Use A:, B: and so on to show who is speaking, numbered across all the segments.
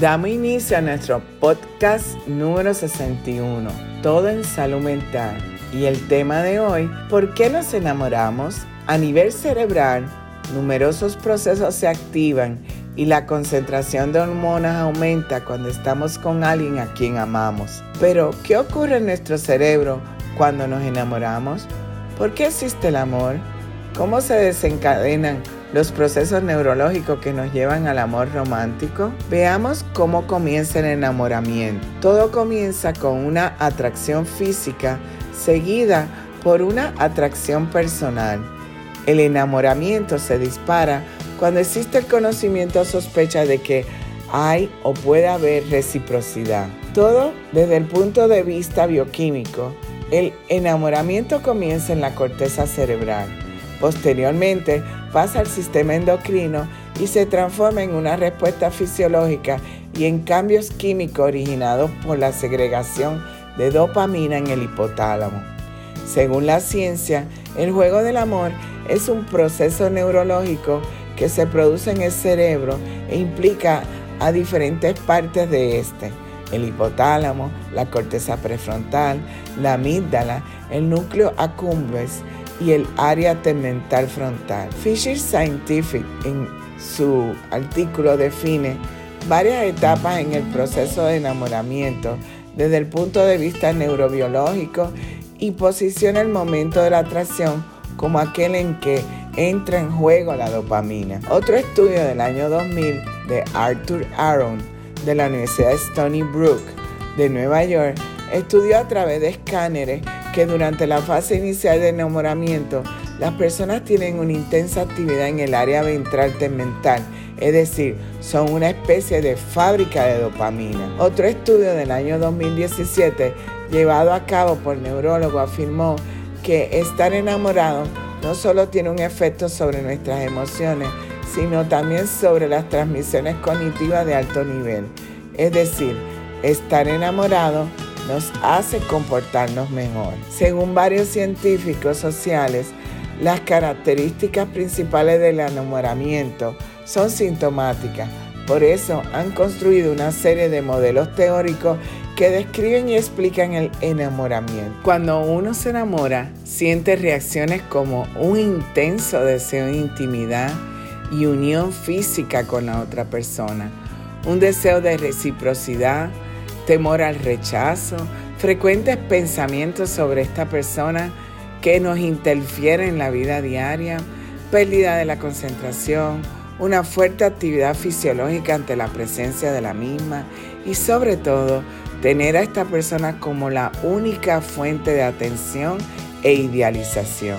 A: Damos inicio a nuestro podcast número 61, Todo en Salud Mental. Y el tema de hoy, ¿por qué nos enamoramos? A nivel cerebral, numerosos procesos se activan y la concentración de hormonas aumenta cuando estamos con alguien a quien amamos. Pero, ¿qué ocurre en nuestro cerebro cuando nos enamoramos? ¿Por qué existe el amor? ¿Cómo se desencadenan los procesos neurológicos que nos llevan al amor romántico? Veamos cómo comienza el enamoramiento. Todo comienza con una atracción física seguida por una atracción personal. El enamoramiento se dispara cuando existe el conocimiento o sospecha de que hay o puede haber reciprocidad. Todo desde el punto de vista bioquímico. El enamoramiento comienza en la corteza cerebral. Posteriormente pasa al sistema endocrino y se transforma en una respuesta fisiológica y en cambios químicos originados por la segregación de dopamina en el hipotálamo. Según la ciencia, el juego del amor es un proceso neurológico que se produce en el cerebro e implica a diferentes partes de este, el hipotálamo, la corteza prefrontal, la amígdala, el núcleo accumbens y el área tegmental frontal. Fisher Scientific en su artículo define varias etapas en el proceso de enamoramiento desde el punto de vista neurobiológico y posiciona el momento de la atracción como aquel en que entra en juego la dopamina. Otro estudio del año 2000 de Arthur Aaron de la Universidad Stony Brook de Nueva York estudió a través de escáneres que durante la fase inicial de enamoramiento las personas tienen una intensa actividad en el área ventral tegmental, es decir, son una especie de fábrica de dopamina. Otro estudio del año 2017 llevado a cabo por neurólogo afirmó que estar enamorado no solo tiene un efecto sobre nuestras emociones, sino también sobre las transmisiones cognitivas de alto nivel. Es decir, estar enamorado nos hace comportarnos mejor. Según varios científicos sociales, las características principales del enamoramiento son sintomáticas. Por eso han construido una serie de modelos teóricos que describen y explican el enamoramiento. Cuando uno se enamora, siente reacciones como un intenso deseo de intimidad y unión física con la otra persona, un deseo de reciprocidad, temor al rechazo, frecuentes pensamientos sobre esta persona que nos interfiere en la vida diaria, pérdida de la concentración, una fuerte actividad fisiológica ante la presencia de la misma y sobre todo tener a esta persona como la única fuente de atención e idealización.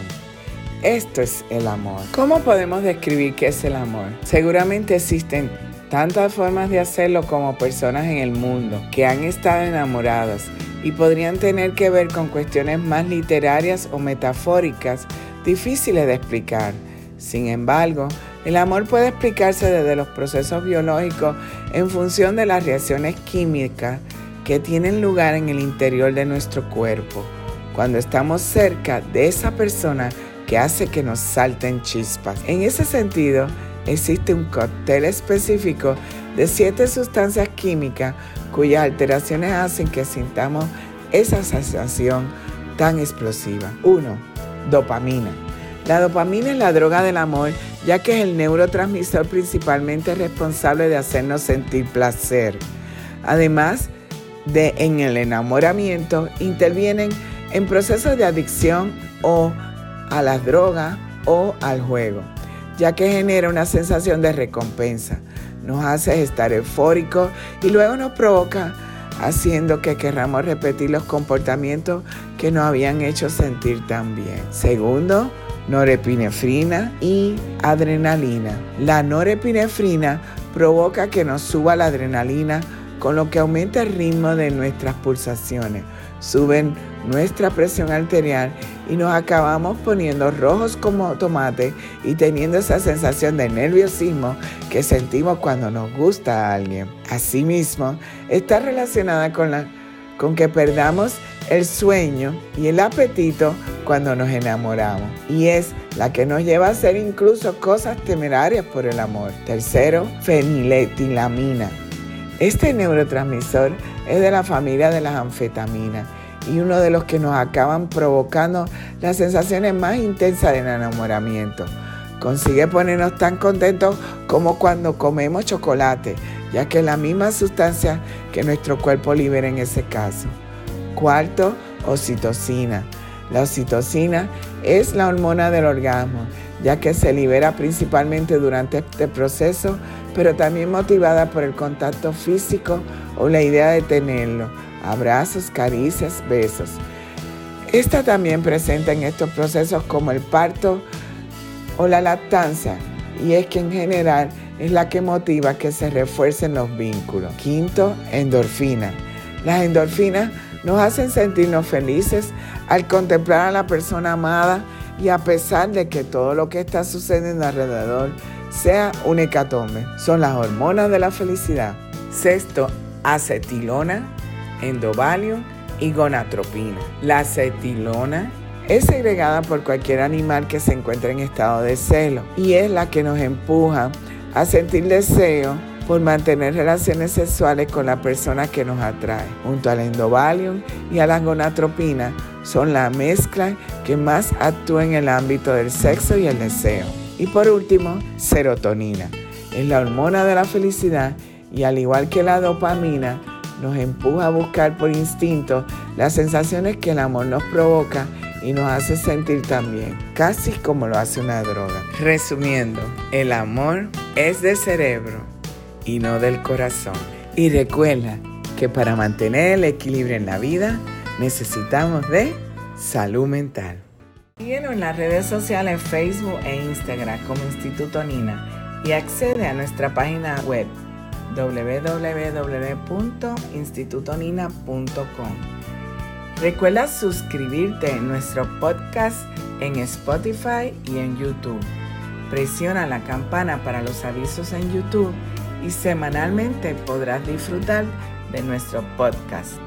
A: Esto es el amor. ¿Cómo podemos describir qué es el amor? Seguramente existen tantas formas de hacerlo como personas en el mundo que han estado enamoradas y podrían tener que ver con cuestiones más literarias o metafóricas difíciles de explicar. Sin embargo, el amor puede explicarse desde los procesos biológicos en función de las reacciones químicas que tienen lugar en el interior de nuestro cuerpo, cuando estamos cerca de esa persona que hace que nos salten chispas. En ese sentido, existe un cóctel específico de siete sustancias químicas cuyas alteraciones hacen que sintamos esa sensación tan explosiva. 1. Dopamina. La dopamina es la droga del amor ya que es el neurotransmisor principalmente responsable de hacernos sentir placer. Además, de en el enamoramiento intervienen en procesos de adicción o a las drogas o al juego, ya que genera una sensación de recompensa, nos hace estar eufóricos y luego nos provoca haciendo que querramos repetir los comportamientos que nos habían hecho sentir tan bien. Segundo, norepinefrina y adrenalina. La norepinefrina provoca que nos suba la adrenalina con lo que aumenta el ritmo de nuestras pulsaciones, suben nuestra presión arterial y nos acabamos poniendo rojos como tomate y teniendo esa sensación de nerviosismo que sentimos cuando nos gusta a alguien. Asimismo, está relacionada con, que perdamos el sueño y el apetito cuando nos enamoramos y es la que nos lleva a hacer incluso cosas temerarias por el amor. Tercero, feniletilamina Este neurotransmisor es de la familia de las anfetaminas y uno de los que nos acaban provocando las sensaciones más intensas del enamoramiento. Consigue ponernos tan contentos como cuando comemos chocolate, ya que es la misma sustancia que nuestro cuerpo libera en ese caso. Cuarto, oxitocina. La oxitocina es la hormona del orgasmo, ya que se libera principalmente durante este proceso, pero también motivada por el contacto físico o la idea de tenerlo, abrazos, caricias, besos. Esta también presenta en estos procesos como el parto o la lactancia, y es que en general es la que motiva que se refuercen los vínculos. Quinto, endorfina. Las endorfinas nos hacen sentirnos felices al contemplar a la persona amada y a pesar de que todo lo que está sucediendo alrededor sea un hecatombe. Son las hormonas de la felicidad. Sexto, acetilona, endovalium y gonatropina. La acetilona es segregada por cualquier animal que se encuentre en estado de celo y es la que nos empuja a sentir deseo por mantener relaciones sexuales con la persona que nos atrae. Junto al endovalium y a la gonatropina son la mezcla que más actúa en el ámbito del sexo y el deseo. Y por último, serotonina. Es la hormona de la felicidad y al igual que la dopamina, nos empuja a buscar por instinto las sensaciones que el amor nos provoca y nos hace sentir también, casi como lo hace una droga. Resumiendo, el amor es de cerebro y no del corazón. Y recuerda que para mantener el equilibrio en la vida necesitamos de salud mental. Síguenos en las redes sociales Facebook e Instagram como Instituto Nina y accede a nuestra página web www.institutonina.com. Recuerda suscribirte en nuestro podcast en Spotify y en YouTube. Presiona la campana para los avisos en YouTube y semanalmente podrás disfrutar de nuestro podcast.